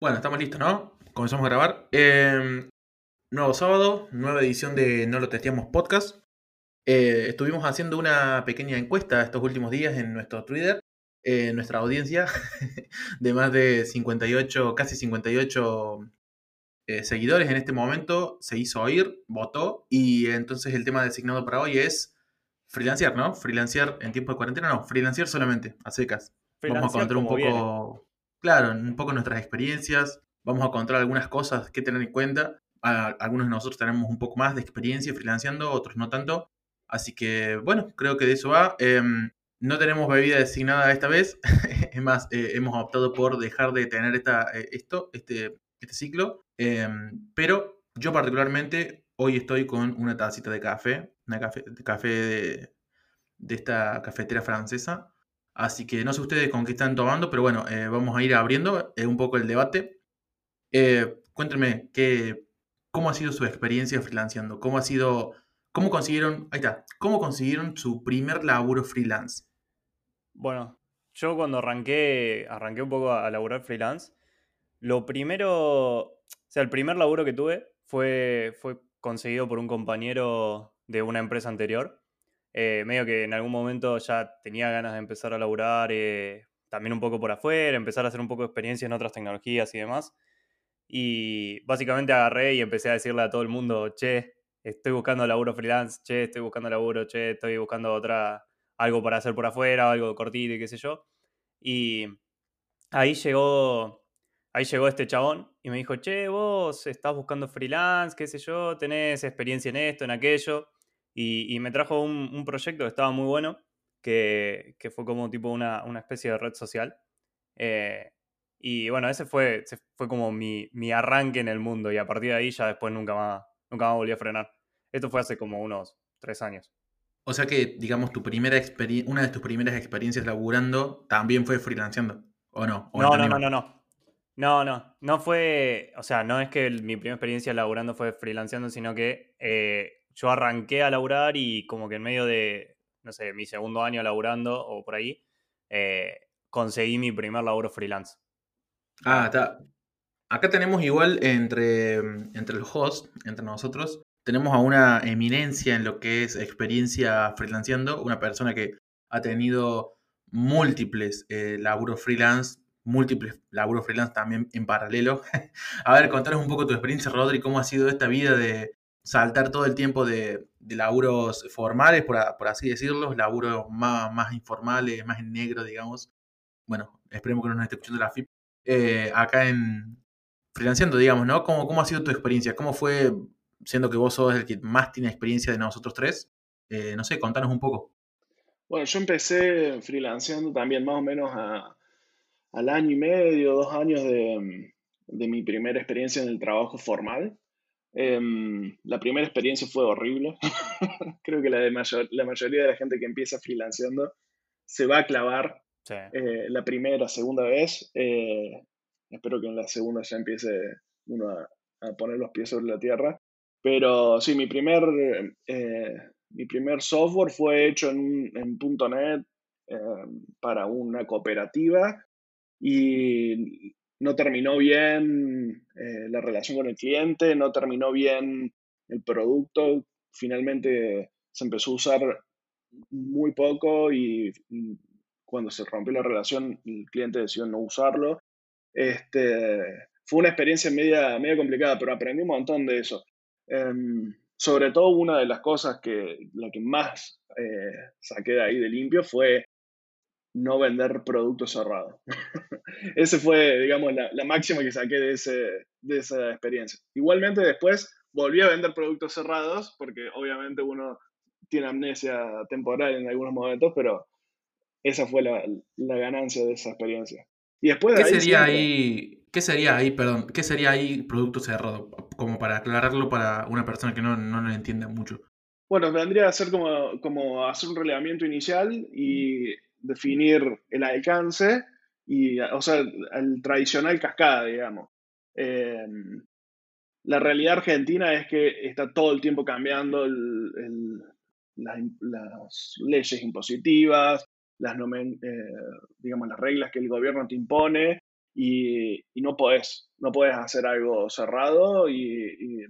Bueno, estamos listos, ¿no? Comenzamos a grabar. Eh, nuevo sábado, nueva edición de No lo testeamos podcast. Eh, estuvimos haciendo una pequeña encuesta estos últimos días en nuestro Twitter, en nuestra audiencia de más de 58, casi 58 eh, seguidores en este momento. Se hizo oír, votó y entonces el tema designado para hoy es freelancear, ¿no? Freelancear en tiempo de cuarentena, no, freelancear solamente, a secas. Vamos a contar un poco, claro, un poco nuestras experiencias, vamos a contar algunas cosas que tener en cuenta. algunos de nosotros tenemos un poco más de experiencia freelanceando, otros no tanto. Así que, bueno, creo que de eso va. Em, no tenemos bebida designada esta vez. es más, eh, hemos optado por dejar de tener esta, eh, esto, este, este ciclo. Em, pero yo particularmente hoy estoy con una tacita de café, una café, de café de, de esta cafetera francesa. Así que no sé ustedes con qué están tomando, pero bueno, eh, vamos a ir abriendo un poco el debate. cuéntenme qué, cómo ha sido su experiencia freelanceando, cómo ha sido ¿Cómo consiguieron, ahí está, cómo consiguieron su primer laburo freelance? Bueno, yo cuando arranqué, arranqué un poco a, laburar freelance, lo primero, o sea, el primer laburo que tuve fue, fue conseguido por un compañero de una empresa anterior. Eh, medio que en algún momento ya tenía ganas de empezar a laburar eh, también un poco por afuera, empezar a hacer un poco de experiencia en otras tecnologías y demás. Y básicamente agarré y empecé a decirle a todo el mundo, che, estoy buscando laburo freelance, che, estoy buscando laburo, che, estoy buscando otra, algo para hacer por afuera, algo cortito y qué sé yo. Y ahí llegó, ahí llegó este chabón y me dijo, che, vos estás buscando freelance, qué sé yo, tenés experiencia en esto, en aquello. Y, me trajo un, proyecto que estaba muy bueno, que, fue como tipo una, especie de red social. Eh, y bueno, ese fue, fue como mi, mi arranque en el mundo y a partir de ahí ya después nunca más, nunca más volví a frenar. Esto fue hace como unos tres años. O sea que, digamos, tu primera experiencia, una de tus primeras experiencias laburando también fue freelanceando, ¿o no? no, no, no, no, no. No, no, no fue, o sea, no es que mi primera experiencia laburando fue freelanceando, sino que eh, yo arranqué a laburar y como que en medio de, no sé, mi segundo año laburando o por ahí, eh, conseguí mi primer laburo freelance. Ah, está. Acá tenemos igual entre, entre los hosts, entre nosotros, tenemos a una eminencia en lo que es experiencia freelanceando, una persona que ha tenido múltiples eh, laburos freelance, múltiples laburos freelance también en paralelo. a ver, contanos un poco tu experiencia, Rodri, cómo ha sido esta vida de saltar todo el tiempo de, laburos formales, por, así decirlo, laburos más, más informales, más en negro, digamos. Bueno, esperemos que no nos esté escuchando la FIP. Eh, acá en, freelanceando, digamos, ¿no? ¿Cómo, ¿Cómo ha sido tu experiencia? ¿Cómo fue, siendo que vos sos el que más tiene experiencia de nosotros tres? Eh, no sé, contanos un poco. Bueno, yo empecé freelanceando también más o menos al año y medio, dos años de, mi primera experiencia en el trabajo formal. Em, la primera experiencia fue horrible. Creo que la, de la mayoría de la gente que empieza freelanceando se va a clavar eh, la primera, segunda vez. Eh, Espero que en la segunda ya empiece uno a, poner los pies sobre la tierra. Pero sí, mi primer, eh, mi primer software fue hecho en, en .NET eh, para una cooperativa y no terminó bien eh, la relación con el cliente, no terminó bien el producto. Finalmente se empezó a usar muy poco y cuando se rompió la relación el cliente decidió no usarlo este, fue una experiencia media, media complicada, pero aprendí un montón de eso. Em, sobre todo una de las cosas que que más eh, saqué de ahí de limpio fue no vender productos cerrados. Ese fue, digamos, la, la, máxima que saqué de, ese, de esa experiencia. Igualmente después volví a vender productos cerrados, porque obviamente uno tiene amnesia temporal en algunos momentos, pero esa fue la, la ganancia de esa experiencia. Y después ¿Qué sería ahí, qué sería ahí, perdón, qué sería ahí producto cerrado? Como para aclararlo para una persona que no, no lo entienda mucho. Bueno, vendría a ser como, como hacer un relevamiento inicial y definir el alcance y, o sea, el, tradicional cascada, digamos. Em, la realidad argentina es que está todo el tiempo cambiando las leyes impositivas, las, eh, digamos, las reglas que el gobierno te impone y, no podés, no podés hacer algo cerrado y,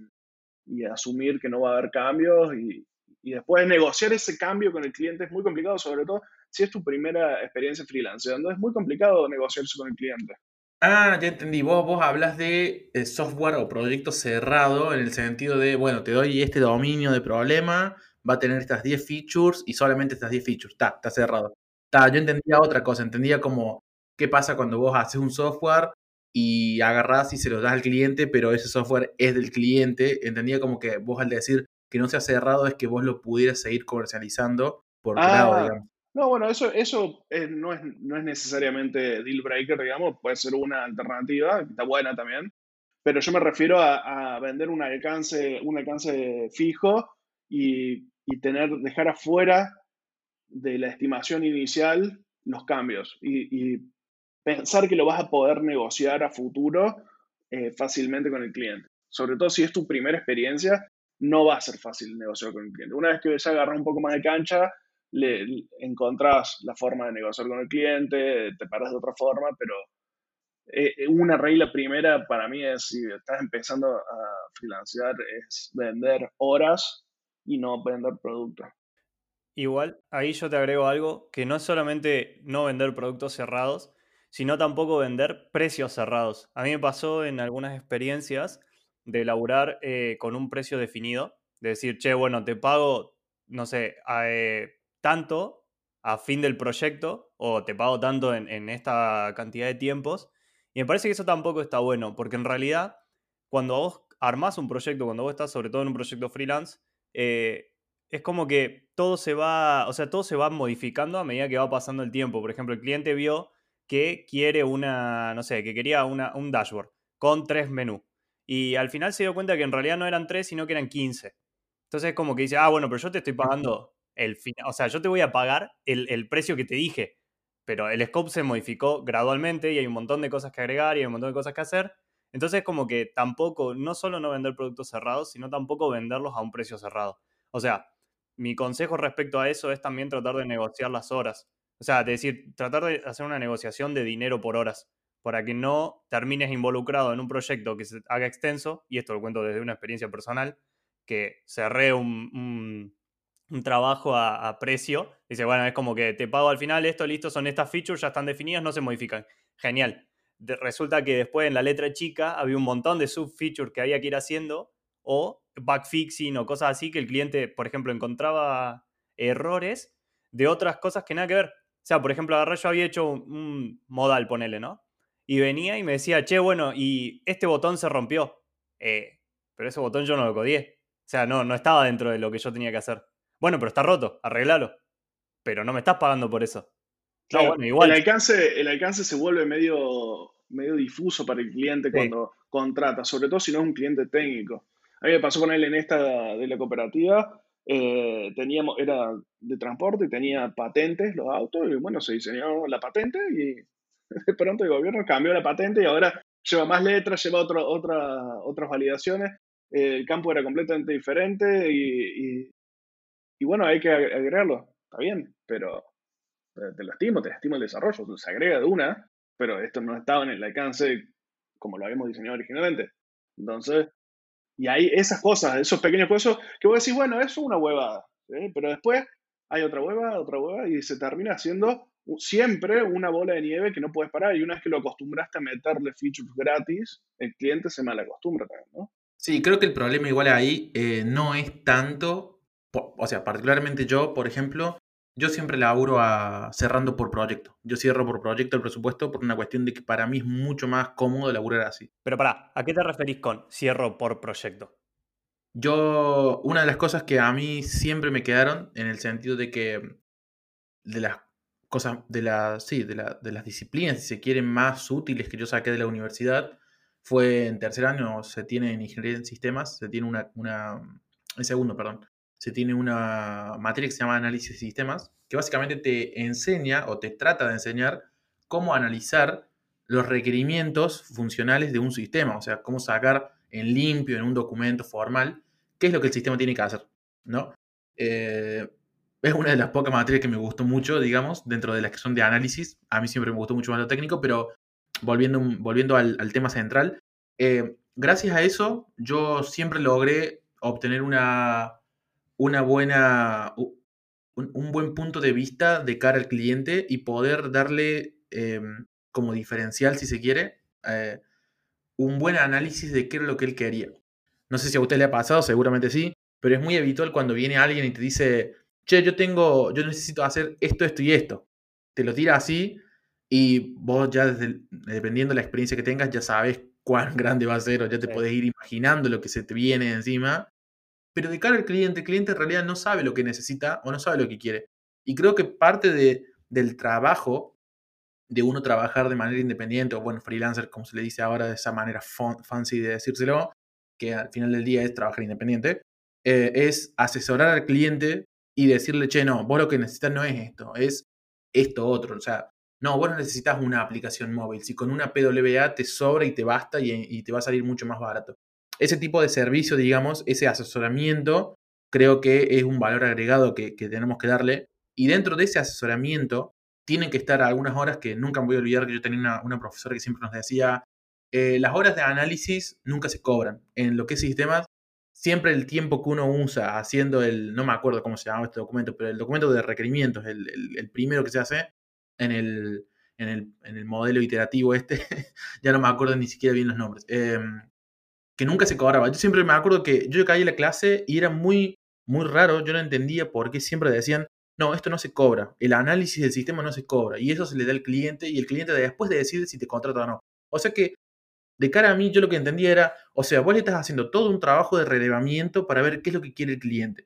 y, asumir que no va a haber cambios y, y después negociar ese cambio con el cliente es muy complicado, sobre todo si es tu primera experiencia freelance. Es muy complicado negociarse con el cliente. Ah, ya entendí. Vos, vos hablas de eh, software o proyecto cerrado en el sentido de, bueno, te doy este dominio de problema, va a tener estas 10 features y solamente estas 10 features. Está, está cerrado. Está, yo entendía otra cosa, entendía como qué pasa cuando vos haces un software y agarrás y se lo das al cliente, pero ese software es del cliente. Entendía como que vos al decir que no sea cerrado es que vos lo pudieras seguir comercializando por ah, digamos. No, bueno, eso, eso no, es, no es necesariamente deal breaker, digamos, puede ser una alternativa, está buena también, pero yo me refiero a, vender un alcance, un alcance fijo y, tener, dejar afuera de la estimación inicial los cambios y, pensar que lo vas a poder negociar a futuro eh, fácilmente con el cliente. Sobre todo si es tu primera experiencia, no va a ser fácil negociar con el cliente. Una vez que se agarra un poco más de cancha, le, encontrás la forma de negociar con el cliente, te paras de otra forma, pero eh, una regla primera para mí es, si estás empezando a financiar, es vender horas y no vender productos. Igual, ahí yo te agrego algo, que no es solamente no vender productos cerrados, sino tampoco vender precios cerrados. A mí me pasó en algunas experiencias de laburar eh, con un precio definido, de decir, che, bueno, te pago, no sé, eh, tanto a fin del proyecto o te pago tanto en, esta cantidad de tiempos. Y me parece que eso tampoco está bueno, porque en realidad cuando vos armás un proyecto, cuando vos estás sobre todo en un proyecto freelance, eh, es como que todo se va, o sea, todo se va modificando a medida que va pasando el tiempo. Por ejemplo, el cliente vio que quiere una, no sé, que quería una, un dashboard con tres menús. Y al final se dio cuenta que en realidad no eran tres, sino que eran 15. Entonces es como que dice, ah, bueno, pero yo te estoy pagando el final, o sea, yo te voy a pagar el, precio que te dije, pero el scope se modificó gradualmente y hay un montón de cosas que agregar y hay un montón de cosas que hacer. Entonces, como que tampoco, no solo no vender productos cerrados, sino tampoco venderlos a un precio cerrado. O sea, mi consejo respecto a eso es también tratar de negociar las horas. O sea, de decir, tratar de hacer una negociación de dinero por horas, para que no termines involucrado en un proyecto que se haga extenso, y esto lo cuento desde una experiencia personal, que cerré un trabajo a, precio. Dice, bueno, es como que te pago al final esto, listo, son estas features, ya están definidas, no se modifican. Genial. resulta que después en la letra chica había un montón de sub-features que había que ir haciendo o backfixing o cosas así que el cliente, por ejemplo, encontraba errores de otras cosas que nada que ver. O sea, por ejemplo, agarré yo había hecho un, modal, ponele, ¿no? Y venía y me decía, che, bueno, y este botón se rompió. Eh, pero ese botón yo no lo codié. O sea, no, no estaba dentro de lo que yo tenía que hacer. Bueno, pero está roto, arreglalo. Pero no me estás pagando por eso. bueno, igual. El alcance, el alcance se vuelve medio, medio difuso para el cliente cuando contrata, sobre todo si no es un cliente técnico. A mí me pasó con él en esta de la cooperativa, eh, teníamos, era de transporte, tenía patentes los autos, y bueno, se diseñó la patente y de pronto el gobierno cambió la patente y ahora lleva más letras, lleva otra, otras validaciones. el campo era completamente diferente y, y bueno, hay que agregarlo, está bien, pero te lo estimo, te estimo el desarrollo, se agrega de una, pero esto no estaba en el alcance como lo habíamos diseñado originalmente. Entonces, y hay esas cosas, esos pequeños cosas que voy a decir, bueno, eso es una huevada, pero después hay otra hueva, otra hueva, y se termina haciendo siempre una bola de nieve que no puedes parar. Y una vez que lo acostumbraste a meterle features gratis, el cliente se malacostumbra también, ¿no? Sí, creo que el problema igual ahí eh, no es tanto o sea, particularmente yo, por ejemplo, yo siempre laburo a, cerrando por proyecto. Yo cierro por proyecto el presupuesto por una cuestión de que para mí es mucho más cómodo laburar así. Pero para, ¿a qué te referís con cierro por proyecto? Yo, una de las cosas que a mí siempre me quedaron, en el sentido de que de las cosas, de las, sí, de, de las disciplinas, si se quieren, más útiles que yo saqué de la universidad, fue en tercer año, se tiene en ingeniería en sistemas, se tiene una, una en segundo, perdón, se tiene una materia que se llama análisis de sistemas, que básicamente te enseña o te trata de enseñar cómo analizar los requerimientos funcionales de un sistema, o sea, cómo sacar en limpio, en un documento formal, qué es lo que el sistema tiene que hacer, ¿no? Eh, es una de las pocas materias que me gustó mucho, digamos, dentro de las que son de análisis. A mí siempre me gustó mucho más lo técnico, pero volviendo, volviendo al, tema central, eh, gracias a eso yo siempre logré obtener una, una buena, un, buen punto de vista de cara al cliente y poder darle em, como diferencial, si se quiere, eh, un buen análisis de qué era lo que él quería. No sé si a usted le ha pasado, seguramente sí, pero es muy habitual cuando viene alguien y te dice, che, yo tengo, yo necesito hacer esto, esto y esto. Te lo tira así y vos ya, dependiendo de la experiencia que tengas, ya sabes cuán grande va a ser o ya te puedes ir imaginando lo que se te viene encima. Pero de cara al cliente, el cliente en realidad no sabe lo que necesita o no sabe lo que quiere. Y creo que parte de, del trabajo de uno trabajar de manera independiente o bueno, freelancer, como se le dice ahora, de esa manera fancy de decírselo, que al final del día es trabajar independiente, eh, es asesorar al cliente y decirle, che, no, vos lo que necesitas no es esto, es esto otro. O sea, no, vos no necesitas una aplicación móvil. Si con una PWA te sobra y te basta y, te va a salir mucho más barato. Ese tipo de servicio, digamos, ese asesoramiento, creo que es un valor agregado que, tenemos que darle. Y dentro de ese asesoramiento, tienen que estar algunas horas que nunca me voy a olvidar que yo tenía una, profesora que siempre nos decía, eh, las horas de análisis nunca se cobran. En lo que es sistemas, siempre el tiempo que uno usa haciendo el, no me acuerdo cómo se llama este documento, pero el documento de requerimientos, el, primero que se hace en el, en el, en el modelo iterativo este, ya no me acuerdo ni siquiera bien los nombres, em, que nunca se cobraba. Yo siempre me acuerdo que yo caí en la clase y era muy, muy raro, yo no entendía por qué siempre decían, no, esto no se cobra, el análisis del sistema no se cobra, y eso se le da al cliente y el cliente después de decide si te contrata o no. O sea que, de cara a mí, yo lo que entendía era, o sea, vos le estás haciendo todo un trabajo de relevamiento para ver qué es lo que quiere el cliente.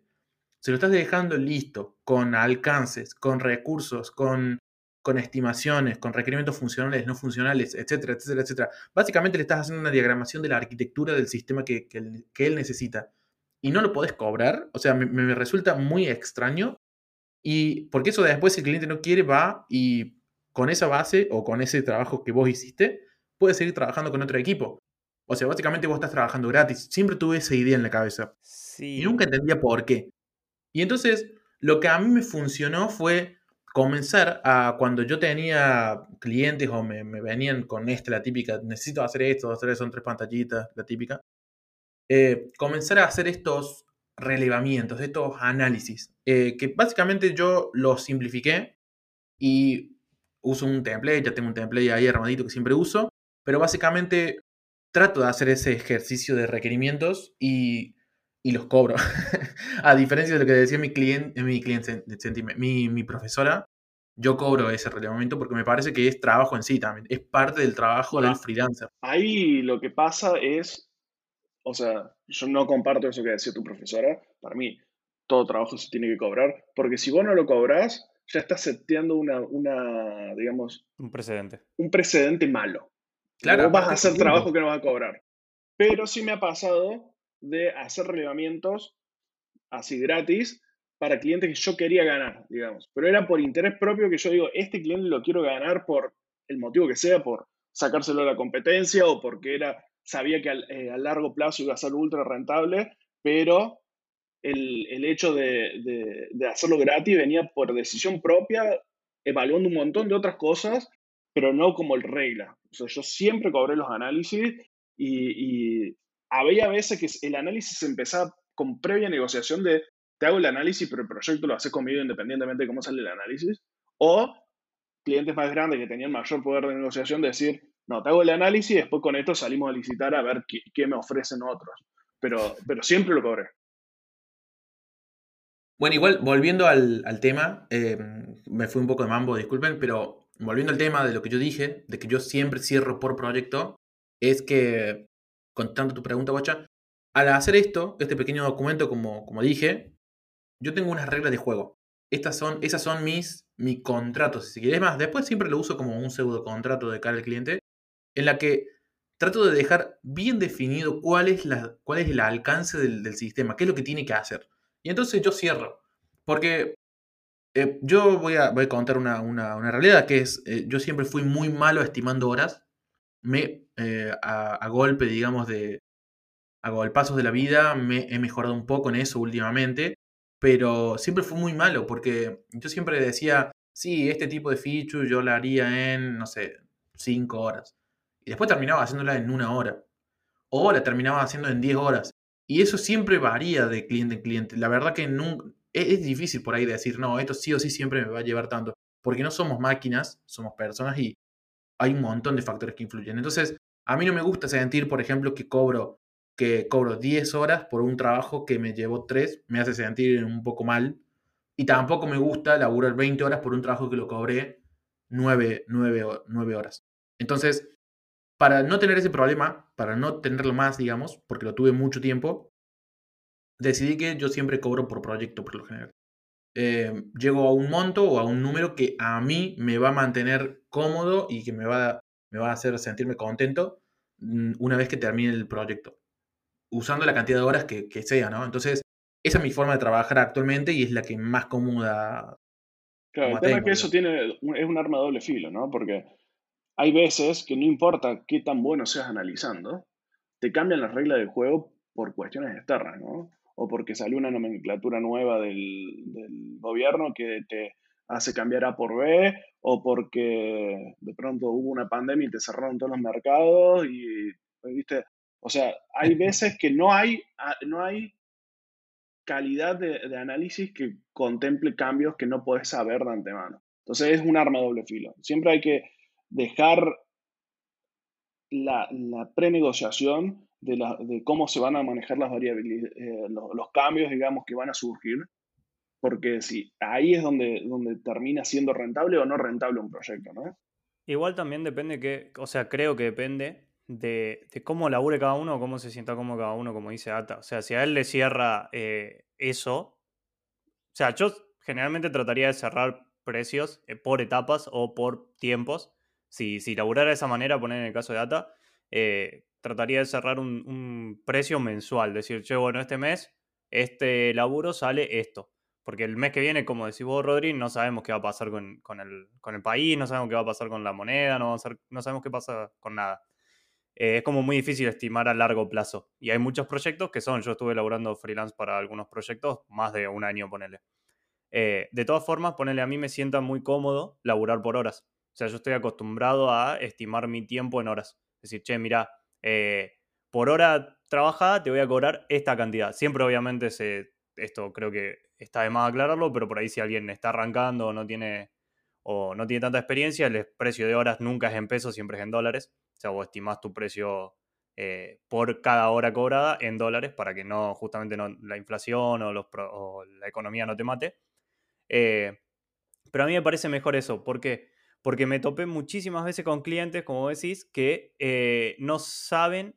Se lo estás dejando listo, con alcances, con recursos, con, con estimaciones, con requerimientos funcionales, no funcionales, etcétera, etcétera, etcétera. Básicamente le estás haciendo una diagramación de la arquitectura del sistema que, él necesita. Y no lo podés cobrar. O sea, me resulta muy extraño y porque eso después si el cliente no quiere, va y con esa base o con ese trabajo que vos hiciste, puedes seguir trabajando con otro equipo. O sea, básicamente vos estás trabajando gratis. Siempre tuve esa idea en la cabeza. Y nunca entendía por qué. Y entonces, lo que a mí me funcionó fue comenzar a, cuando yo tenía clientes o me, venían con esta, la típica, necesito hacer esto, hacer eso, son tres pantallitas, la típica, eh, comenzar a hacer estos relevamientos, estos análisis, eh, que básicamente yo los simplifiqué y uso un template, ya tengo un template ahí armadito que siempre uso, pero básicamente trato de hacer ese ejercicio de requerimientos y, y los cobro. a diferencia de lo que decía mi cliente, mi, cliente, mi, mi profesora, yo cobro ese relevamiento porque me parece que es trabajo en sí también, es parte del trabajo del freelancer. Ahí lo que pasa es o sea, yo no comparto eso que decía tu profesora. Para mí, todo trabajo se tiene que cobrar, porque si vos no lo cobras, ya estás seteando una, una digamos... Un precedente. Un precedente malo. Claro. Vos vas a hacer trabajo que no vas a cobrar. Pero sí me ha pasado de hacer relevamientos así gratis para clientes que yo quería ganar, digamos. Pero era por interés propio que yo digo, este cliente lo quiero ganar por el motivo que sea, por sacárselo a la competencia o porque era sabía que eh, a largo plazo iba a ser ultra rentable, pero el, hecho de, hacerlo gratis venía por decisión propia, evaluando un montón de otras cosas, pero no como el regla. O sea, yo siempre cobré los análisis y había veces que el análisis empezaba con previa negociación de te hago el análisis, pero el proyecto lo haces conmigo independientemente de cómo sale el análisis. O clientes más grandes que tenían mayor poder de negociación decir, no, te hago el análisis y después con esto salimos a licitar a ver qué, me ofrecen otros. Pero, pero siempre lo cobré. Bueno, igual, volviendo al, tema, eh, me fui un poco de mambo, disculpen, pero volviendo al tema de lo que yo dije, de que yo siempre cierro por proyecto, es que, contando tu pregunta, Bocha, al hacer esto, este pequeño documento, como, como dije, yo tengo unas reglas de juego. Estas son, esas son mis, mi contratos, si quieres más. Después siempre lo uso como un pseudo contrato de cara al cliente, en la que trato de dejar bien definido cuál es, cuál es el alcance del, sistema, qué es lo que tiene que hacer. Y entonces yo cierro, porque eh, yo voy a, voy a contar una, realidad, que es, eh, yo siempre fui muy malo estimando horas, me, eh, a, golpe, digamos, de, a golpazos de la vida, me he mejorado un poco en eso últimamente, pero siempre fue muy malo, porque yo siempre decía, sí, este tipo de feature yo la haría en, no sé, 5 horas. y después terminaba haciéndola en una hora. O la terminaba haciendo en 10 horas. Y eso siempre varía de cliente en cliente. La verdad que nunca, es, difícil por ahí decir, no, esto sí o sí siempre me va a llevar tanto. Porque no somos máquinas, somos personas y hay un montón de factores que influyen. Entonces, a mí no me gusta sentir, por ejemplo, que cobro, que cobro 10 horas por un trabajo que me llevó 3, me hace sentir un poco mal. Y tampoco me gusta laburar 20 horas por un trabajo que lo cobré 9, 9 horas. Entonces, para no tener ese problema, para no tenerlo más, digamos, porque lo tuve mucho tiempo, decidí que yo siempre cobro por proyecto, por lo general. Eh, llego a un monto o a un número que a mí me va a mantener cómodo y que me va, me va a hacer sentirme contento mm, una vez que termine el proyecto, usando la cantidad de horas que, que sea, ¿no? Entonces, esa es mi forma de trabajar actualmente y es la que más cómoda. Claro, el tema es que eso tiene, es un arma de doble filo, ¿no? Porque hay veces que no importa qué tan bueno seas analizando, te cambian las reglas del juego por cuestiones externas, ¿no? O porque salió una nomenclatura nueva del, gobierno que te hace cambiar A por B, o porque de pronto hubo una pandemia y te cerraron todos los mercados y, ¿viste? O sea, hay veces que no hay, ah, no hay calidad de, análisis que contemple cambios que no puedes saber de antemano. Entonces es un arma de doble filo. Siempre hay que dejar la, la prenegociación de, de, cómo se van a manejar las variabilidades, eh, los, cambios, digamos, que van a surgir, porque si ahí es donde, donde termina siendo rentable o no rentable un proyecto, ¿no? Igual también depende que, o sea, creo que depende de, de, cómo labure cada uno, cómo se sienta cada uno, como dice Ata. O sea, si a él le cierra eh, eso, o sea, yo generalmente trataría de cerrar precios eh, por etapas o por tiempos. Si, si laburara de esa manera, poner en el caso de Ata, eh, trataría de cerrar un, precio mensual. Decir, che, bueno, este mes, este laburo sale esto. Porque el mes que viene, como decís vos, Rodri, no sabemos qué va a pasar con, el, con el, país, no sabemos qué va a pasar con la moneda, no, no sabemos qué pasa con nada. Eh, es como muy difícil estimar a largo plazo. Y hay muchos proyectos que son, yo estuve elaborando freelance para algunos proyectos, más de un año, ponele. Eh, de todas formas, ponele, a mí me sienta muy cómodo laburar por horas. O sea, yo estoy acostumbrado a estimar mi tiempo en horas. Es decir, che, mira, eh, por hora trabajada te voy a cobrar esta cantidad. Siempre, obviamente, se, esto creo que está de más aclararlo, pero por ahí si alguien está arrancando o no tiene, o no tiene tanta experiencia, el precio de horas nunca es en pesos, siempre es en dólares. O sea, vos estimás tu precio eh, por cada hora cobrada en dólares para que no, justamente no, la inflación o, los, la economía no te mate. Eh, pero a mí me parece mejor eso. ¿Por qué? Porque me topé muchísimas veces con clientes, como decís, que eh, no saben,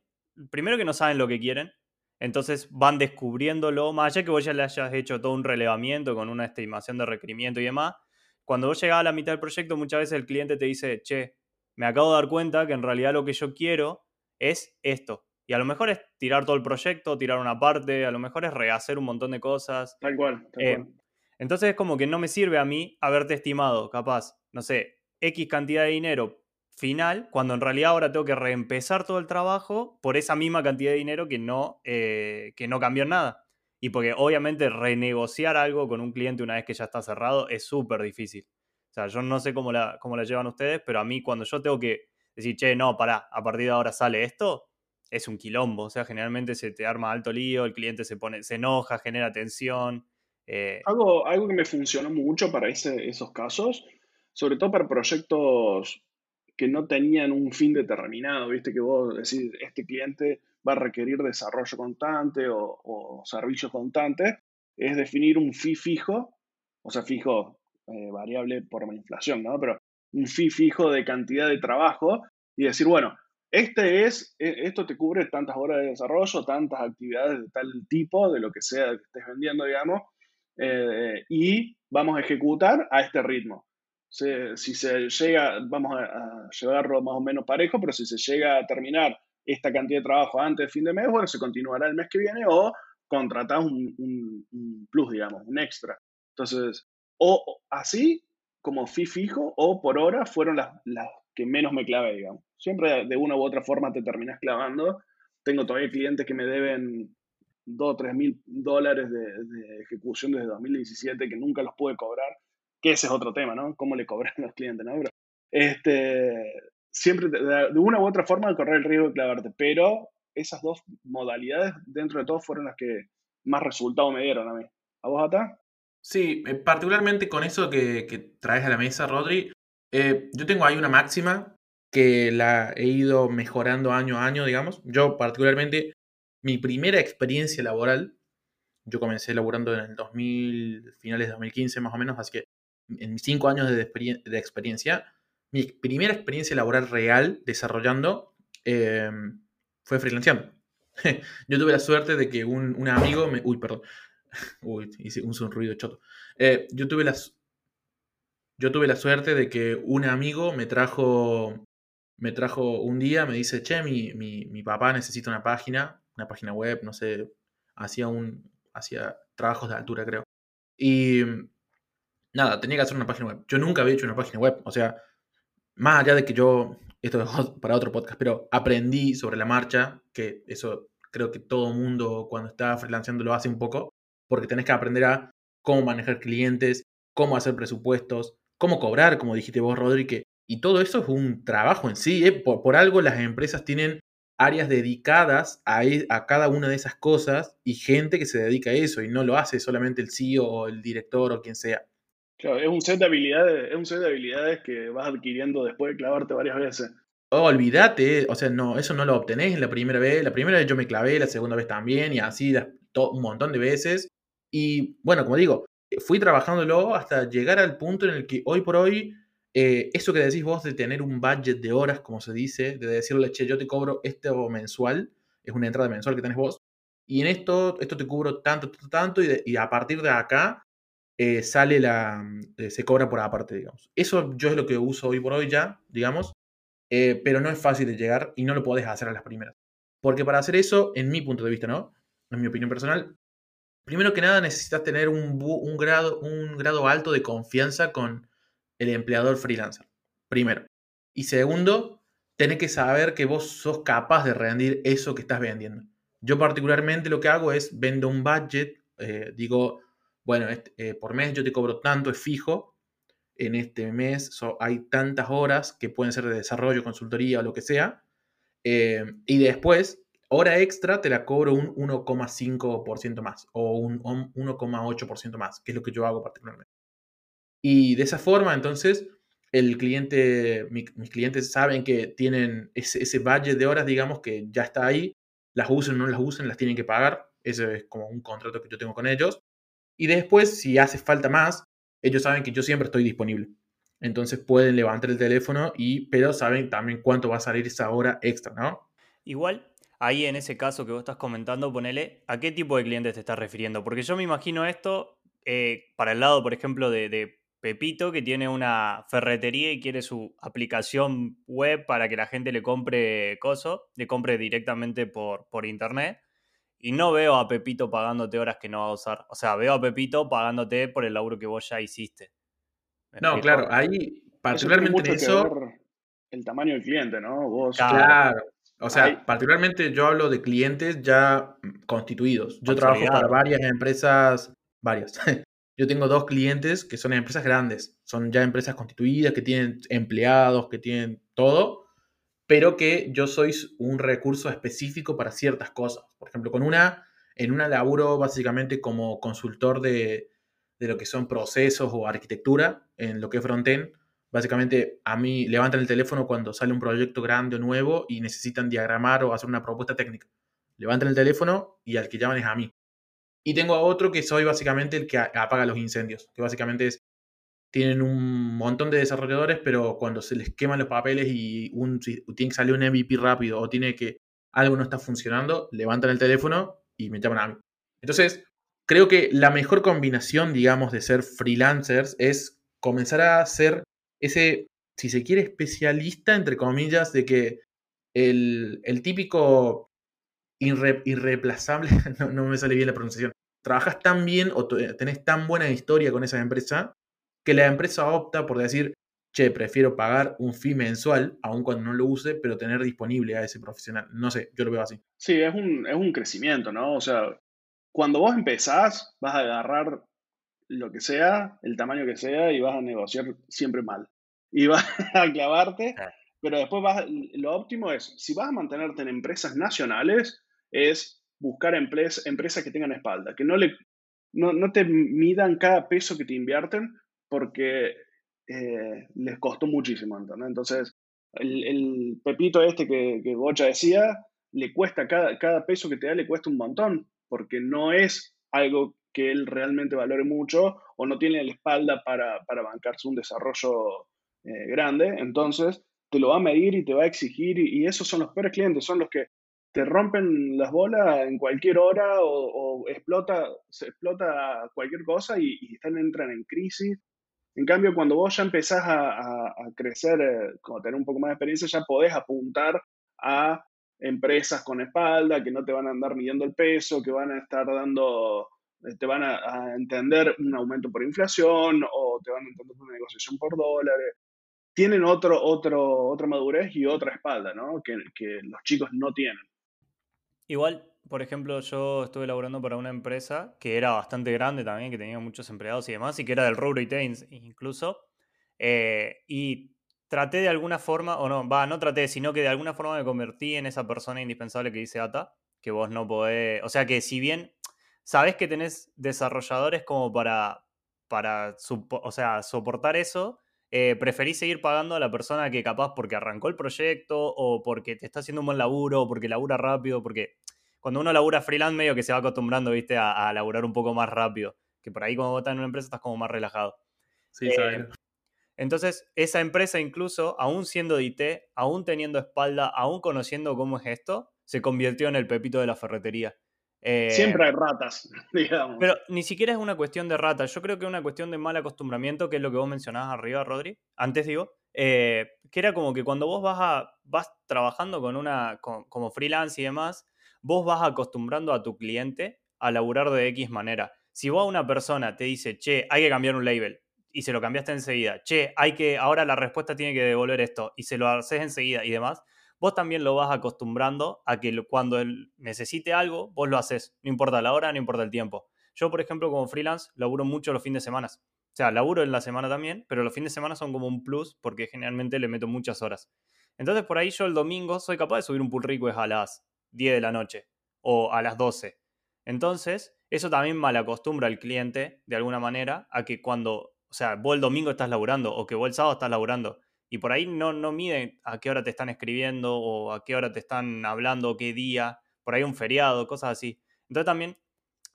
primero que no saben lo que quieren, entonces van descubriéndolo, más allá que vos ya le hayas hecho todo un relevamiento con una estimación de requerimiento y demás, cuando vos llegás a la mitad del proyecto, muchas veces el cliente te dice, che, me acabo de dar cuenta que en realidad lo que yo quiero es esto. Y a lo mejor es tirar todo el proyecto, tirar una parte, a lo mejor es rehacer un montón de cosas. Tal cual. Eh, entonces es como que no me sirve a mí haberte estimado, capaz, no sé, X cantidad de dinero final, cuando en realidad ahora tengo que reempezar todo el trabajo por esa misma cantidad de dinero que no, eh, que no cambió nada. Y porque obviamente renegociar algo con un cliente una vez que ya está cerrado es súper difícil. O sea, yo no sé cómo la, cómo la llevan ustedes, pero a mí cuando yo tengo que decir, che, no, pará, a partir de ahora sale esto, es un quilombo. O sea, generalmente se te arma alto lío, el cliente se pone, se enoja, genera tensión. Eh. Algo, algo que me funcionó mucho para esos casos, sobre todo para proyectos que no tenían un fin determinado, viste que vos decís, este cliente va a requerir desarrollo constante o, o servicios constantes, es definir un fee fijo, o sea, fijo eh, variable por la inflación, ¿no? Pero un fee fijo de cantidad de trabajo y decir, bueno, este es, e, esto te cubre tantas horas de desarrollo, tantas actividades de tal tipo, de lo que sea que estés vendiendo, digamos, eh, y vamos a ejecutar a este ritmo. Si se llega, vamos a, llevarlo más o menos parejo, pero si se llega a terminar esta cantidad de trabajo antes del fin de mes, bueno, se continuará el mes que viene o contratás un, plus, digamos, un extra. Entonces, o así, como fee fijo, o por hora, fueron las, que menos me clavé, digamos. Siempre de una u otra forma te terminas clavando. Tengo todavía clientes que me deben 2 o 3 mil dólares de, ejecución desde 2017 que nunca los pude cobrar, que ese es otro tema, ¿no? ¿Cómo le cobran los clientes, no? este, siempre de, una u otra forma correr el riesgo de clavarte, pero esas dos modalidades dentro de todo fueron las que más resultado me dieron a mí. ¿A vos, Ata? Sí, eh, particularmente con eso que, traes a la mesa, Rodri, eh, yo tengo ahí una máxima que la he ido mejorando año a año, digamos. Yo particularmente, mi primera experiencia laboral, yo comencé laborando en el 2000, finales de 2015 más o menos, así que en mis cinco años de, experiencia, mi primera experiencia laboral real desarrollando em, fue freelanceando. yo tuve la suerte de que un, amigo me... Uy, perdón. Uy, hice un ruido choto. Eh, yo tuve las... Yo tuve la suerte de que un amigo me trajo me trajo un día, me dice, che, mi, mi, papá necesita una página, una página web, no sé, hacía un, hacía trabajos de altura, creo. Y nada, tenía que hacer una página web. Yo nunca había hecho una página web, o sea, más allá de que yo, esto es para otro podcast, pero aprendí sobre la marcha, que eso creo que todo mundo cuando está freelanceando lo hace un poco, porque tenés que aprender a cómo manejar clientes, cómo hacer presupuestos, cómo cobrar, como dijiste vos, Rodri, que y todo eso es un trabajo en sí. ¿eh? Por, algo las empresas tienen áreas dedicadas a, e, a, cada una de esas cosas y gente que se dedica a eso y no lo hace solamente el CEO o el director o quien sea. Es un set de habilidades, es un set de habilidades que vas adquiriendo después de clavarte varias veces. Oh, olvídate, o sea, no, eso no lo obtenés en la primera vez. La primera vez yo me clavé, la segunda vez también, y así un montón de veces. Y bueno, como digo, fui trabajándolo hasta llegar al punto en el que hoy por hoy eh, eso que decís vos de tener un budget de horas, como se dice, de decirle, che, yo te cobro esto mensual, es una entrada mensual que tenés vos, y en esto, esto te cubro tanto, tanto, tanto, y, a partir de acá eh, sale la, eh, se cobra por aparte, digamos. Eso yo es lo que uso hoy por hoy ya, digamos, pero no es fácil de llegar y no lo podés hacer a las primeras. Porque para hacer eso, en mi punto de vista, ¿no? En mi opinión personal, primero que nada necesitas tener un, un, grado, un grado alto de confianza con el empleador freelancer. Primero. Y segundo, tenés que saber que vos sos capaz de rendir eso que estás vendiendo. Yo particularmente lo que hago es vendo un budget, eh, digo, bueno, eh, por mes yo te cobro tanto, es fijo, en este mes hay tantas horas que pueden ser de desarrollo, consultoría o lo que sea, eh, y después, hora extra te la cobro un 1,5% más o un 1,8% más, que es lo que yo hago particularmente. Y de esa forma, entonces, el cliente, mis clientes saben que tienen ese, ese budget de horas, digamos, que ya está ahí, las usen o no las usen, las tienen que pagar. Ese es como un contrato que yo tengo con ellos. Y después, si hace falta más, ellos saben que yo siempre estoy disponible. Entonces pueden levantar el teléfono y, pero saben también cuánto va a salir esa hora extra, ¿no? Igual, ahí en ese caso que vos estás comentando, ponele, ¿a qué tipo de clientes te estás refiriendo? Porque yo me imagino esto eh, para el lado, por ejemplo, de, Pepito que tiene una ferretería y quiere su aplicación web para que la gente le compre coso, le compre directamente por, por internet. Y no veo a Pepito pagándote horas que no va a usar. O sea, veo a Pepito pagándote por el laburo que vos ya hiciste. No, claro, ahí particularmente eso. eso el tamaño del cliente, ¿no? Vos, claro. O sea, particularmente yo hablo de clientes ya constituidos. Yo trabajo para varias empresas, varias, Yo tengo dos clientes que son empresas grandes, son ya empresas constituidas, que tienen empleados, que tienen todo, pero que yo soy un recurso específico para ciertas cosas. Por ejemplo, con una, en una laburo básicamente como consultor de, de lo que son procesos o arquitectura en lo que es frontend. Básicamente a mí levantan el teléfono cuando sale un proyecto grande o nuevo y necesitan diagramar o hacer una propuesta técnica. Levantan el teléfono y al que llaman es a mí. Y tengo a otro que soy básicamente el que apaga los incendios, que básicamente es, tienen un montón de desarrolladores, pero cuando se les queman los papeles y un, tiene que salir un MVP rápido o tiene que algo no está funcionando, levantan el teléfono y me llaman a mí. Entonces, creo que la mejor combinación, digamos, de ser freelancers es comenzar a ser ese, si se quiere, especialista, entre comillas, de que el, el típico irreemplazable, no, me sale bien la pronunciación, trabajas tan bien o tenés tan buena historia con esa empresa que la empresa opta por decir, che, prefiero pagar un fee mensual, aun cuando no lo use, pero tener disponible a ese profesional. No sé, yo lo veo así. Sí, es un, es un crecimiento, ¿no? O sea, cuando vos empezás, vas a agarrar lo que sea, el tamaño que sea, y vas a negociar siempre mal. Y vas a clavarte pero después vas, lo óptimo es, si vas a mantenerte en empresas nacionales, es buscar empresas que tengan espalda, que no, le, no, te midan cada peso que te invierten porque eh, les costó muchísimo. Entonces, el, pepito este que, que Bocha decía, le cuesta cada, cada peso que te da, le cuesta un montón, porque no es algo que él realmente valore mucho o no tiene la espalda para, para bancarse un desarrollo eh, grande. Entonces, te lo va a medir y te va a exigir y, esos son los peores clientes, son los que te rompen las bolas en cualquier hora o, explota, se explota cualquier cosa y, están, entran en crisis. En cambio, cuando vos ya empezás a, crecer, eh, como tener un poco más de experiencia, ya podés apuntar a empresas con espalda que no te van a andar midiendo el peso, que van a estar dando, eh, te van a, entender un aumento por inflación o te van a entender una negociación por dólares tienen otro, otro, otra madurez y otra espalda, ¿no? Que, los chicos no tienen. Igual, por ejemplo, yo estuve laborando para una empresa que era bastante grande también, que tenía muchos empleados y demás, y que era del road retail incluso. Eh, y traté de alguna forma, o no, va, no traté, sino que de alguna forma me convertí en esa persona indispensable que dice Ata, que vos no podés, o sea que si bien sabés que tenés desarrolladores como para, para o sea, soportar eso, eh, preferís seguir pagando a la persona que capaz porque arrancó el proyecto o porque te está haciendo un buen laburo o porque labura rápido, porque cuando uno labura freelance medio que se va acostumbrando, viste, a, laburar un poco más rápido, que por ahí cuando vos estás en una empresa estás como más relajado. Sí, eh, Entonces, esa empresa incluso, aún siendo de IT, aún teniendo espalda, aún conociendo cómo es esto, se convirtió en el pepito de la ferretería. Eh, Siempre hay ratas, digamos. Pero ni siquiera es una cuestión de ratas. Yo creo que es una cuestión de mal acostumbramiento, que es lo que vos mencionabas arriba, Rodri. Antes digo, eh, que era como que cuando vos vas, a, vas trabajando con una, como freelance y demás, vos vas acostumbrando a tu cliente a laburar de X manera. Si vos a una persona te dice, che, hay que cambiar un label, y se lo cambiaste enseguida, che, hay que, ahora la respuesta tiene que devolver esto, y se lo haces enseguida y demás, vos también lo vas acostumbrando a que cuando él necesite algo, vos lo haces. No importa la hora, no importa el tiempo. Yo, por ejemplo, como freelance, laburo mucho los fines de semana. O sea, laburo en la semana también, pero los fines de semana son como un plus porque generalmente le meto muchas horas. Entonces, por ahí yo el domingo soy capaz de subir un pull request a 10 de la noche o a las 12. Entonces, eso también malacostumbra al cliente, de alguna manera, a que cuando, o sea, vos el domingo estás laburando o que vos el sábado estás laburando y por ahí no, no miden a qué hora te están escribiendo o a qué hora te están hablando, qué día, por ahí un feriado, cosas así. Entonces también,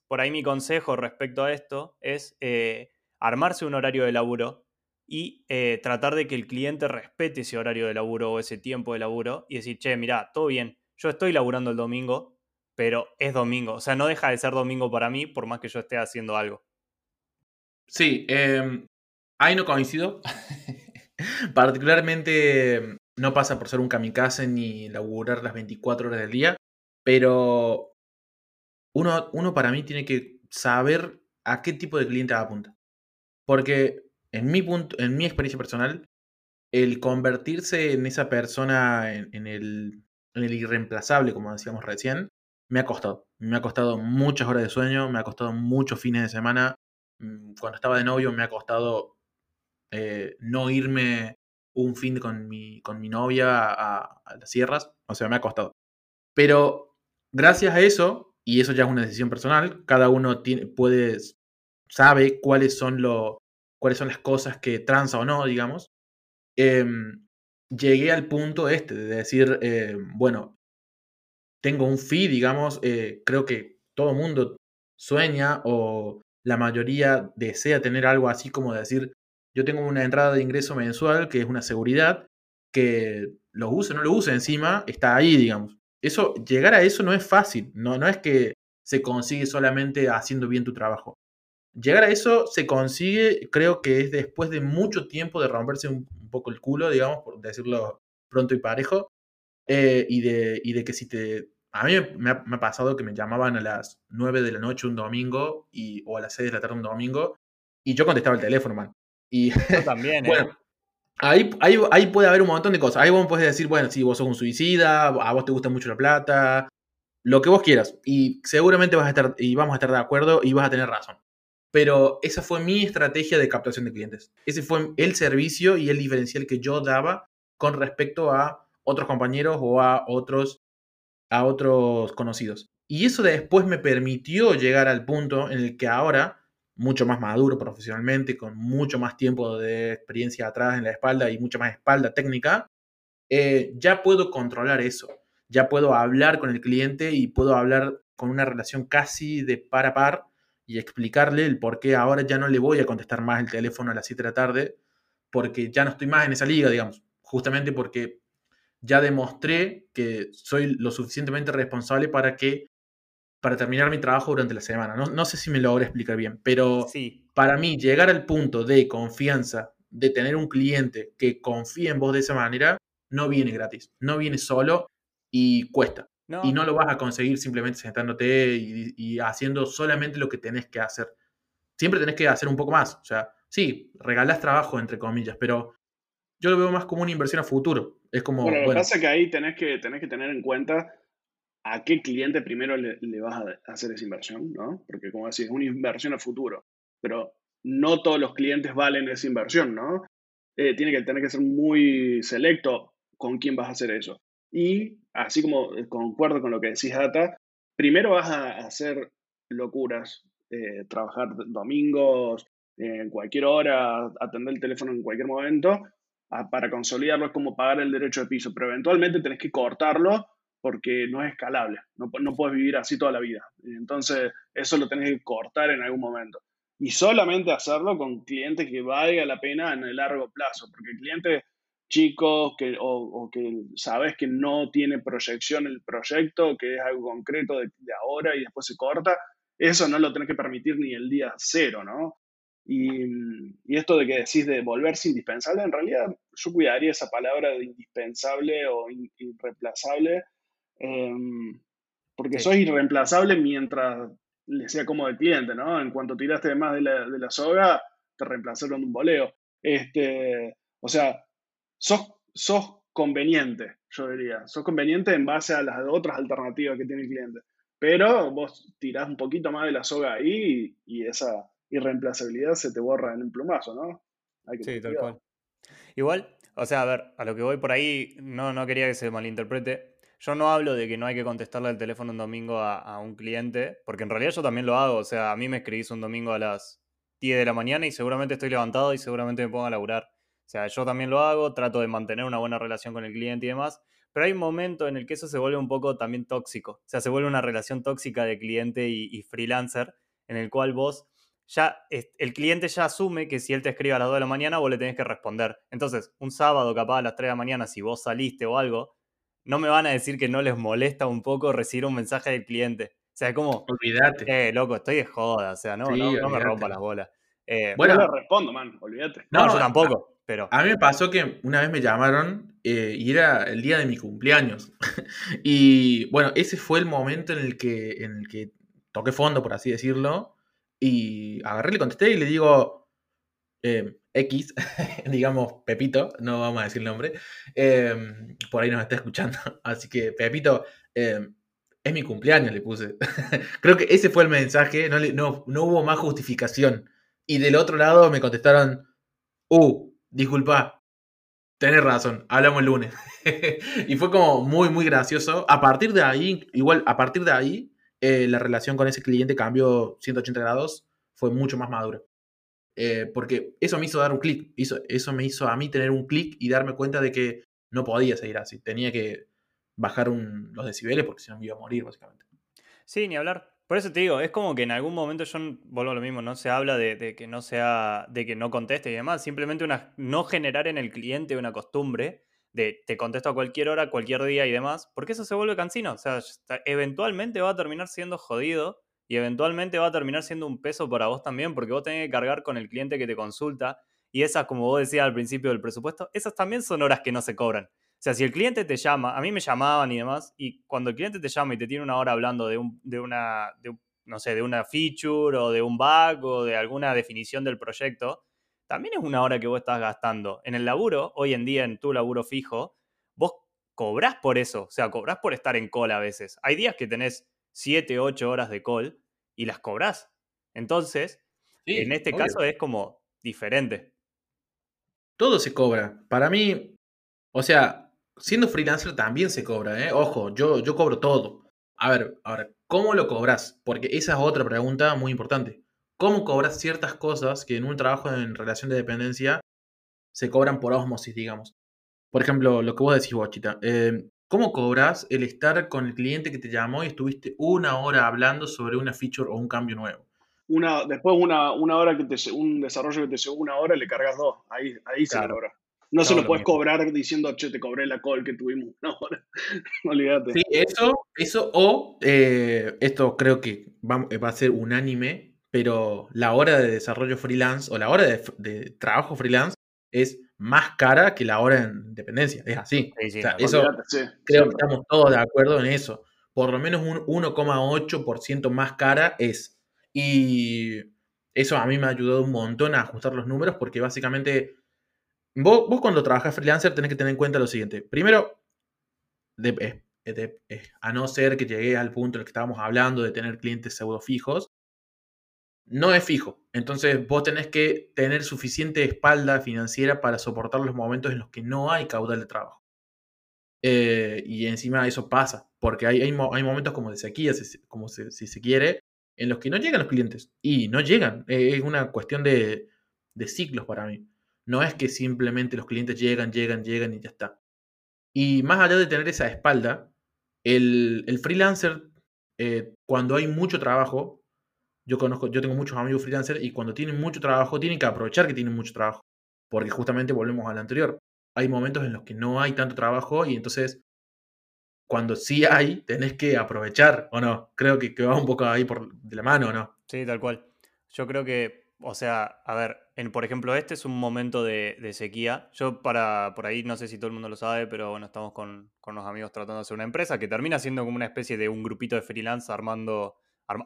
por ahí mi consejo respecto a esto es eh, armarse un horario de laburo y eh, tratar de que el cliente respete ese horario de laburo o ese tiempo de laburo y decir, che, mira, todo bien, yo estoy laburando el domingo, pero es domingo, o sea, no deja de ser domingo para mí por más que yo esté haciendo algo. Sí, eh, ahí no coincido. Particularmente no pasa por ser un kamikaze ni laburar las 24 horas del día, pero uno, uno para mí tiene que saber a qué tipo de cliente apunta. Porque en mi, punto, en mi experiencia personal, el convertirse en esa persona, en, el, en el irreemplazable, como decíamos recién, me ha costado. Me ha costado muchas horas de sueño, me ha costado muchos fines de semana. Mm, cuando estaba de novio me ha costado eh, no irme un fin con mi, con mi novia a, las sierras, o sea, me ha costado. Pero gracias a eso, y eso ya es una decisión personal, cada uno tiene, puede, sabe cuáles son, lo, cuáles son las cosas que transa o no, digamos. Em, llegué al punto este de decir, eh, bueno, tengo un fee, digamos, eh, creo que todo mundo sueña o la mayoría desea tener algo así como decir, yo tengo una entrada de ingreso mensual que es una seguridad que lo use o no lo use encima, está ahí, digamos. Eso, llegar a eso no es fácil, no, no es que se consigue solamente haciendo bien tu trabajo. Llegar a eso se consigue, creo que es después de mucho tiempo de romperse un, poco el culo, digamos, por decirlo pronto y parejo, eh, y, de, y de que si te... A mí me ha, me ha, pasado que me llamaban a las 9 de la noche un domingo y, o a las 6 de la tarde un domingo y yo contestaba el teléfono, man. Y también, ¿eh? bueno, ahí, ahí, ahí, puede haber un montón de cosas. Ahí vos puedes decir, bueno, si vos sos un suicida, a vos te gusta mucho la plata, lo que vos quieras. Y seguramente vas a estar, y vamos a estar de acuerdo y vas a tener razón. Pero esa fue mi estrategia de captación de clientes. Ese fue el servicio y el diferencial que yo daba con respecto a otros compañeros o a otros, a otros conocidos. Y eso después me permitió llegar al punto en el que ahora, mucho más maduro profesionalmente, con mucho más tiempo de experiencia atrás en la espalda y mucha más espalda técnica, eh, ya puedo controlar eso. Ya puedo hablar con el cliente y puedo hablar con una relación casi de par a par y explicarle el por qué ahora ya no le voy a contestar más el teléfono a las 7 de la tarde, porque ya no estoy más en esa liga, digamos, justamente porque ya demostré que soy lo suficientemente responsable para que para terminar mi trabajo durante la semana. No, sé si me logro explicar bien, pero sí. para mí llegar al punto de confianza, de tener un cliente que confíe en vos de esa manera, no viene gratis, no viene solo y cuesta. Y no lo vas a conseguir simplemente sentándote y, haciendo solamente lo que tenés que hacer. Siempre tenés que hacer un poco más. O sea, sí, regalás trabajo, entre comillas, pero yo lo veo más como una inversión a futuro. Es como. Bueno, lo que pasa es que ahí tenés que, tenés que tener en cuenta a qué cliente primero le, vas a hacer esa inversión, ¿no? Porque como decís, es una inversión a futuro, pero no todos los clientes valen esa inversión, ¿no? Eh, tiene que tener que ser muy selecto con quién vas a hacer eso. Y así como eh, concuerdo con lo que decís, Data, primero vas a hacer locuras, eh, trabajar domingos, en cualquier hora, atender el teléfono en cualquier momento, para consolidarlo es como pagar el derecho de piso, pero eventualmente tenés que cortarlo porque no es escalable, no, no puedes vivir así toda la vida. Entonces, eso lo tenés que cortar en algún momento. Y solamente hacerlo con clientes que valga la pena en el largo plazo, porque el cliente chico que, o, que sabes que no tiene proyección el proyecto, que es algo concreto de, de, ahora y después se corta, eso no lo tenés que permitir ni el día cero, ¿no? Y, y, esto de que decís de volverse indispensable, en realidad yo cuidaría esa palabra de indispensable o irreemplazable Em, porque soy irreemplazable mientras le sea como el cliente, ¿no? En cuanto tiraste de más de la, de la soga, te reemplazaron un boleo. Este, o sea, sos, sos conveniente, yo diría. Sos conveniente en base a las otras alternativas que tiene el cliente. Pero vos tirás un poquito más de la soga ahí y, esa irreemplazabilidad se te borra en un plumazo, ¿no? sí, tal cual. Igual, o sea, a ver, a lo que voy por ahí, no, no quería que se malinterprete. Yo no hablo de que no hay que contestarle al teléfono un domingo a, un cliente, porque en realidad yo también lo hago. O sea, a mí me escribís un domingo a las 10 de la mañana y seguramente estoy levantado y seguramente me pongo a laburar. O sea, yo también lo hago, trato de mantener una buena relación con el cliente y demás, pero hay un momento en el que eso se vuelve un poco también tóxico. O sea, se vuelve una relación tóxica de cliente y, freelancer, en el cual vos ya, el cliente ya asume que si él te escribe a las 2 de la mañana, vos le tenés que responder. Entonces, un sábado capaz a las 3 de la mañana, si vos saliste o algo, no me van a decir que no les molesta un poco recibir un mensaje del cliente. O sea, como. Olvídate. Eh, loco, estoy de joda. O sea, no, no, me rompa las bolas. Eh, bueno, no le respondo, man, olvídate. No, yo tampoco. Pero... A mí me pasó que una vez me llamaron eh, y era el día de mi cumpleaños. y bueno, ese fue el momento en el que, en el que toqué fondo, por así decirlo. Y agarré, le contesté y le digo, eh, X, digamos Pepito, no vamos a decir el nombre, em, por ahí nos está escuchando. Así que, Pepito, em, es mi cumpleaños, le puse. Creo que ese fue el mensaje, no, no, no, hubo más justificación. Y del otro lado me contestaron, uh, disculpa, tenés razón, hablamos el lunes. y fue como muy, muy gracioso. A partir de ahí, igual, a partir de ahí, eh, la relación con ese cliente cambió 180 grados, fue mucho más madura. Eh, porque eso me hizo dar un clic, eso me hizo a mí tener un clic y darme cuenta de que no podía seguir así, tenía que bajar los decibeles porque si no me iba a morir básicamente. Sí, ni hablar. Por eso te digo, es como que en algún momento yo vuelvo a lo mismo, no se habla de, que no sea, de que no conteste y demás, simplemente una, no generar en el cliente una costumbre de te contesto a cualquier hora, cualquier día y demás, porque eso se vuelve cansino, o sea, eventualmente va a terminar siendo jodido y eventualmente va a terminar siendo un peso para vos también, porque vos tenés que cargar con el cliente que te consulta. Y esas, como vos decías al principio del presupuesto, esas también son horas que no se cobran. O sea, si el cliente te llama, a mí me llamaban y demás, y cuando el cliente te llama y te tiene una hora hablando de, un, de una, no sé, de una feature o de un bug o de alguna definición del proyecto, también es una hora que vos estás gastando. En el laburo, hoy en día en tu laburo fijo, vos cobrás por eso, o sea, cobrás por estar en call a veces. Hay días que tenés 7, 8 horas de call y las cobras. Entonces, en este caso es como diferente. Todo se cobra. Para mí, O sea, siendo freelancer también se cobra, ¿eh? Ojo, yo, yo cobro todo. A ver, ahora, ¿cómo lo cobras? Porque esa es otra pregunta muy importante. ¿Cómo cobras ciertas cosas que en un trabajo en relación de dependencia se cobran por osmosis, digamos? Por ejemplo, lo que vos decís, Bochita. Eh, ¿Cómo cobras el estar con el cliente que te llamó y estuviste una hora hablando sobre una feature o un cambio nuevo? Una, después una, una hora que te un desarrollo que te llevó una hora, le cargas dos. Ahí, ahí se cobra. No, se lo puedes cobrar diciendo, che, te cobré la call que tuvimos. No, no olvídate. Sí, eso, eso, o eh, esto creo que va, va, a ser unánime, pero la hora de desarrollo freelance o la hora de, de trabajo freelance es más cara que la hora en dependencia. Es así. eso, creo que estamos todos de acuerdo en eso. Por lo menos un 1,8% más cara es. Y eso a mí me ha ayudado un montón a ajustar los números porque básicamente vos, vos cuando trabajas freelancer tenés que tener en cuenta lo siguiente. Primero, a no ser que llegué al punto en el que estábamos hablando de tener clientes pseudo fijos, no es fijo. Entonces vos tenés que tener suficiente espalda financiera para soportar los momentos en los que no hay caudal de trabajo. Eh, y encima eso pasa, porque hay, hay, momentos como de sequía, como si se quiere, en los que no llegan los clientes. Y no llegan. es una cuestión de, ciclos para mí. No es que simplemente los clientes llegan, llegan, llegan y ya está. Y más allá de tener esa espalda, el, freelancer, eh, cuando hay mucho trabajo, yo conozco, yo tengo muchos amigos freelancers y cuando tienen mucho trabajo, tienen que aprovechar que tienen mucho trabajo. Porque justamente volvemos al anterior. Hay momentos en los que no hay tanto trabajo y entonces cuando sí hay, tenés que aprovechar, ¿o no? Creo que, que va un poco ahí por de la mano, ¿o no? Sí, tal cual. Yo creo que, o sea, a ver, en, por ejemplo, este es un momento de, sequía. Yo para, por ahí, no sé si todo el mundo lo sabe, pero bueno, estamos con, con los amigos tratando de hacer una empresa que termina siendo como una especie de un grupito de freelance armando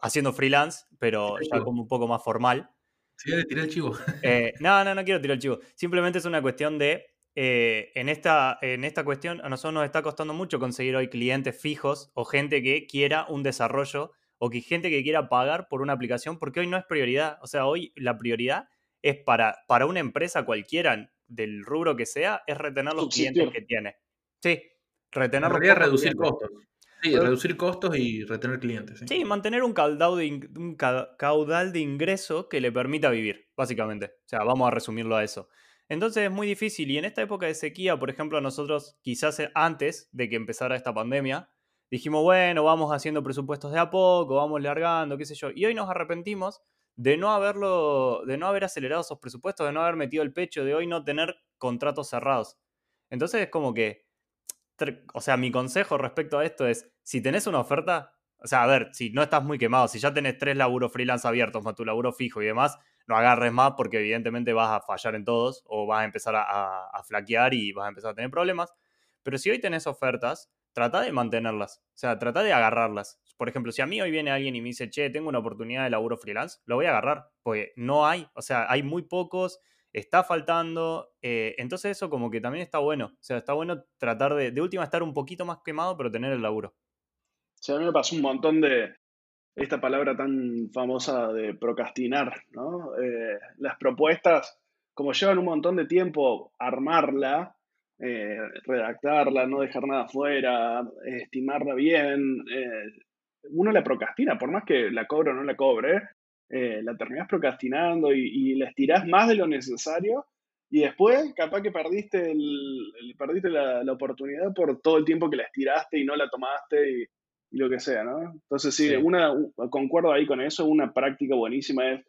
haciendo freelance, pero ya como un poco más formal. Sí, de tirar el chivo. Eh, no, no, no quiero tirar el chivo. Simplemente es una cuestión de, eh, en, esta, en esta cuestión, a nosotros nos está costando mucho conseguir hoy clientes fijos o gente que quiera un desarrollo o que gente que quiera pagar por una aplicación, porque hoy no es prioridad. O sea, hoy la prioridad es para, para una empresa cualquiera, del rubro que sea, es retener los clientes que tiene. Sí, retener los reducir costos. Sí, reducir costos y retener clientes. ¿sí? mantener un caudal, de un caudal de ingreso que le permita vivir, básicamente. O sea, vamos a resumirlo a eso. Entonces es muy difícil y en esta época de sequía, por ejemplo, nosotros quizás antes de que empezara esta pandemia, dijimos, bueno, vamos haciendo presupuestos de a poco, vamos largando, qué sé yo. Y hoy nos arrepentimos de no haberlo, de no haber acelerado esos presupuestos, de no haber metido el pecho, de hoy no tener contratos cerrados. Entonces es como que o sea, mi consejo respecto a esto es, si tenés una oferta, o sea, a ver, si no estás muy quemado, si ya tenés tres laburos freelance abiertos más tu laburo fijo y demás, no agarres más porque evidentemente vas a fallar en todos o vas a empezar a, flaquear y vas a empezar a tener problemas. Pero si hoy tenés ofertas, trata de mantenerlas, o sea, trata de agarrarlas. Por ejemplo, si a mí hoy viene alguien y me dice, che, tengo una oportunidad de laburo freelance, lo voy a agarrar, porque no hay, o sea, hay muy pocos está faltando. Eh, entonces eso como que también está bueno. O sea, está bueno tratar de, de última, estar un poquito más quemado, pero tener el laburo. Sí, a mí me pasó un montón de esta palabra tan famosa de procrastinar, ¿no? Eh, las propuestas, como llevan un montón de tiempo armarla, eh, redactarla, no dejar nada fuera, estimarla bien, uno la procrastina, por más que la cobre o no la cobre, eh, la terminás procrastinando y, y, la estirás más de lo necesario y después capaz que perdiste, el, perdiste la, oportunidad por todo el tiempo que la estiraste y no la tomaste y, lo que sea, ¿no? Entonces sí, Una, concuerdo ahí con eso, una práctica buenísima es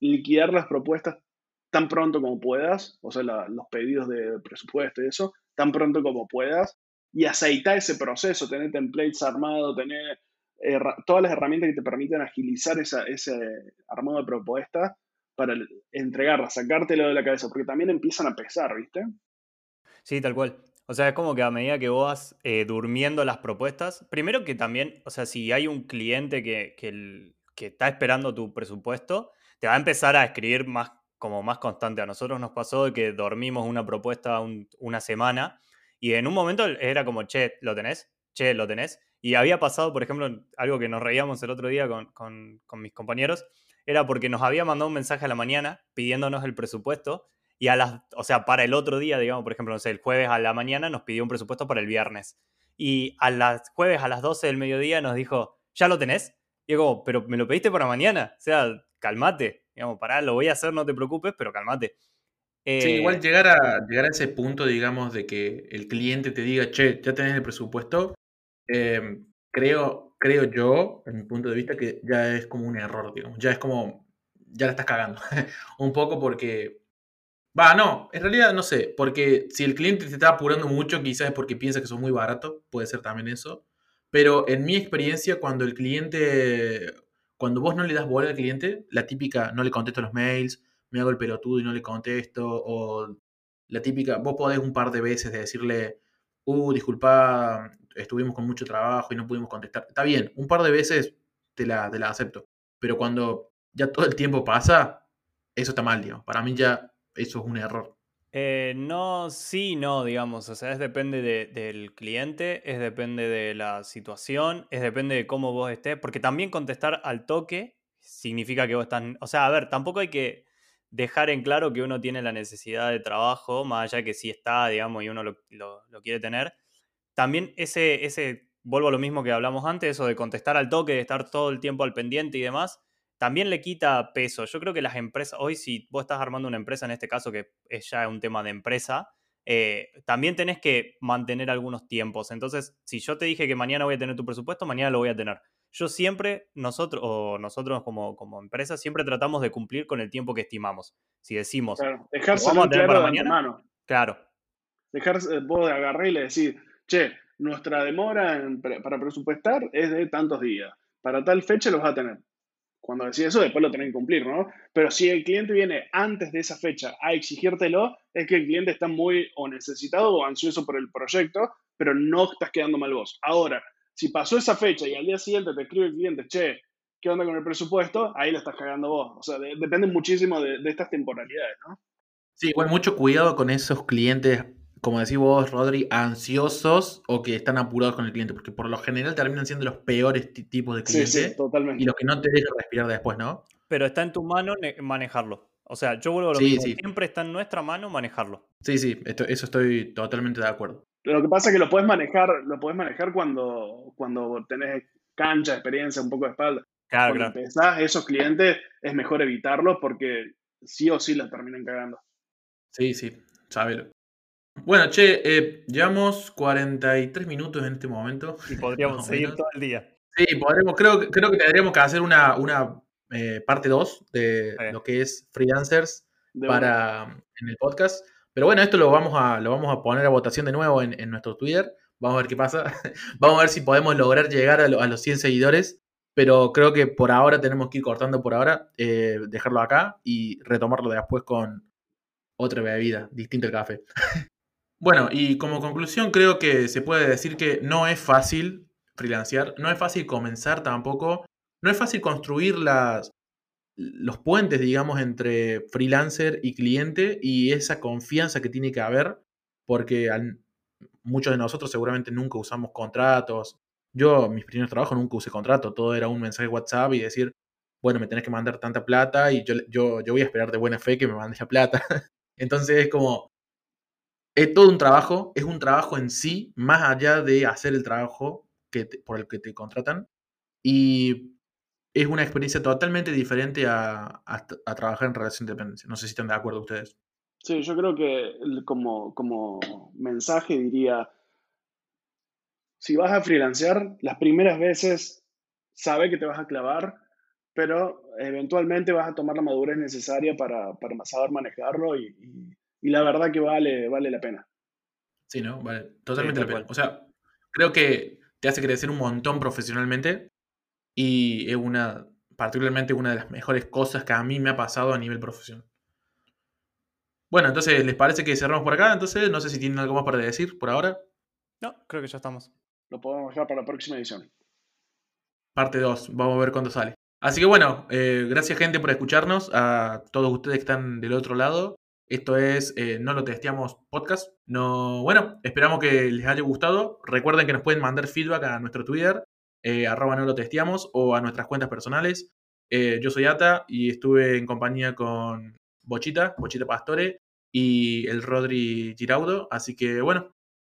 liquidar las propuestas tan pronto como puedas, o sea, los pedidos de presupuesto y eso, tan pronto como puedas, y aceitar ese proceso, tener templates armados, tener todas las herramientas que te permiten agilizar ese armado de propuesta para entregarla, sacártelo de la cabeza, porque también empiezan a pesar, ¿viste? Sí, tal cual. O sea, es como que a medida que vos vas eh, durmiendo las propuestas, primero que también, o sea, si hay un cliente que, que, está esperando tu presupuesto, te va a empezar a escribir más como más constante. A nosotros nos pasó de que dormimos una propuesta una semana y en un momento era como, che, ¿lo tenés? Che, ¿lo tenés? Y había pasado, por ejemplo, algo que nos reíamos el otro día con, mis compañeros, era porque nos había mandado un mensaje a la mañana pidiéndonos el presupuesto y a las, o sea, para el otro día, digamos, por ejemplo, no sé, el jueves a la mañana nos pidió un presupuesto para el viernes. Y a las jueves a las 12 del mediodía nos dijo, ¿ya lo tenés? Y yo pero me lo pediste para mañana. O sea, calmate. Digamos, pará, lo voy a hacer, no te preocupes, pero calmate. sí, igual eh, llegar a, llegar a ese punto, digamos, de que el cliente te diga, che, ya tenés el presupuesto, em, creo, creo yo, en mi punto de vista, que ya es como un error, digamos. Ya es como, ya la estás cagando. un poco porque Va, no, en realidad no sé, porque si el cliente te está apurando mucho, quizás es porque piensa que son muy barato, puede ser también eso. Pero en mi experiencia, cuando el cliente, cuando vos no le das bola al cliente, la típica, no le contesto los mails, me hago el pelotudo y no le contesto, o la típica, vos podés un par de veces decirle, uh, disculpa, estuvimos con mucho trabajo y no pudimos contestar. Está bien, un par de veces te la, te la acepto, pero cuando ya todo el tiempo pasa, eso está mal. Para mí ya eso es un error. Eh, no, sí, no, digamos. O sea, es depende del cliente, es depende de la situación, es depende de cómo vos estés. Porque también contestar al toque significa que vos estás. O sea, a ver, tampoco hay que dejar en claro que uno tiene la necesidad de trabajo, más allá de que sí está, digamos, y uno lo, quiere tener. También ese, ese, vuelvo a lo mismo que hablamos antes, eso de contestar al toque, de estar todo el tiempo al pendiente y demás también le quita peso. Yo creo que las empresas, hoy si vos estás armando una empresa, en este caso que es ya un tema de empresa, eh, también tenés que mantener algunos tiempos. Entonces, si yo te dije que mañana voy a tener tu presupuesto, mañana lo voy a tener. Yo siempre, nosotros, o nosotros como, como empresa, siempre tratamos de cumplir con el tiempo que estimamos. Si decimos, claro, vamos a tener para mañana, claro. Dejar, vos agarrar y le decir, che, nuestra demora para presupuestar es de tantos días. Para tal fecha los vas a tener cuando decís eso, después lo tenés que cumplir, ¿no? Pero si el cliente viene antes de esa fecha a exigírtelo, es que el cliente está muy o necesitado o ansioso por el proyecto, pero no estás quedando mal vos. Ahora, si pasó esa fecha y al día siguiente te escribe el cliente, che, ¿qué onda con el presupuesto? Ahí lo estás cagando vos. O sea, depende muchísimo de, de estas temporalidades, ¿no? Sí, igual mucho cuidado con esos clientes como decís vos, Rodri, ansiosos o que están apurados con el cliente, porque por lo general terminan siendo los peores tipos de clientes sí, totalmente. y los que no te dejan respirar después, ¿no? Pero está en tu mano manejarlo. O sea, yo vuelvo a lo mismo. Siempre está en nuestra mano manejarlo. Sí, sí, eso estoy totalmente de acuerdo. Lo que pasa es que lo puedes manejar, lo puedes manejar cuando, cuando tenés cancha, experiencia, un poco de espalda. Claro, cuando empezás, esos clientes es mejor evitarlos porque sí o sí la terminan cagando. Sí, sí, sábelo. Bueno, che, eh, llevamos 43 minutos en este momento. Y podríamos seguir todo el día. Sí, podremos, creo, creo que tendríamos que hacer una, una eh, parte 2 de lo que es freelancers para en el podcast. Pero bueno, esto lo vamos a, lo vamos a poner a votación de nuevo en, nuestro Twitter. Vamos a ver qué pasa. vamos a ver si podemos lograr llegar a, los 100 seguidores. Pero creo que por ahora tenemos que ir cortando por ahora, eh, dejarlo acá y retomarlo después con otra bebida, distinto al café. Bueno, y como conclusión creo que se puede decir que no es fácil freelancear, no es fácil comenzar tampoco, no es fácil construir las, los puentes, digamos, entre freelancer y cliente y esa confianza que tiene que haber, porque muchos de nosotros seguramente nunca usamos contratos. Yo, mis primeros trabajos nunca usé contrato, todo era un mensaje WhatsApp y decir, bueno, me tenés que mandar tanta plata y yo, yo, yo voy a esperar de buena fe que me mandes la plata. Entonces es como, es todo un trabajo, es un trabajo en sí, más allá de hacer el trabajo que por el que te contratan. Y es una experiencia totalmente diferente a, trabajar en relación de dependencia. No sé si están de acuerdo ustedes. Sí, yo creo que como, como mensaje diría, si vas a freelancear, las primeras veces sabe que te vas a clavar, pero eventualmente vas a tomar la madurez necesaria para, saber manejarlo y y la verdad que vale, vale la pena. Sí, ¿no? Vale, totalmente la pena. O sea, creo que te hace crecer un montón profesionalmente y es una, particularmente una de las mejores cosas que a mí me ha pasado a nivel profesional. Bueno, entonces, ¿les parece que cerramos por acá? Entonces, no sé si tienen algo más para decir por ahora. No, creo que ya estamos. Lo podemos dejar para la próxima edición. Parte 2, vamos a ver cuándo sale. Así que bueno, eh, gracias gente por escucharnos, a todos ustedes que están del otro lado. Esto es eh, No lo testeamos podcast. No, bueno, esperamos que les haya gustado. Recuerden que nos pueden mandar feedback a nuestro Twitter, eh, arroba no lo testeamos, o a nuestras cuentas personales. Eh, yo soy Ata y estuve en compañía con Bochita, Bochita Pastore, y el Rodri Giraudo. Así que bueno,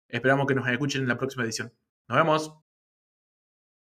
esperamos que nos escuchen en la próxima edición. Nos vemos.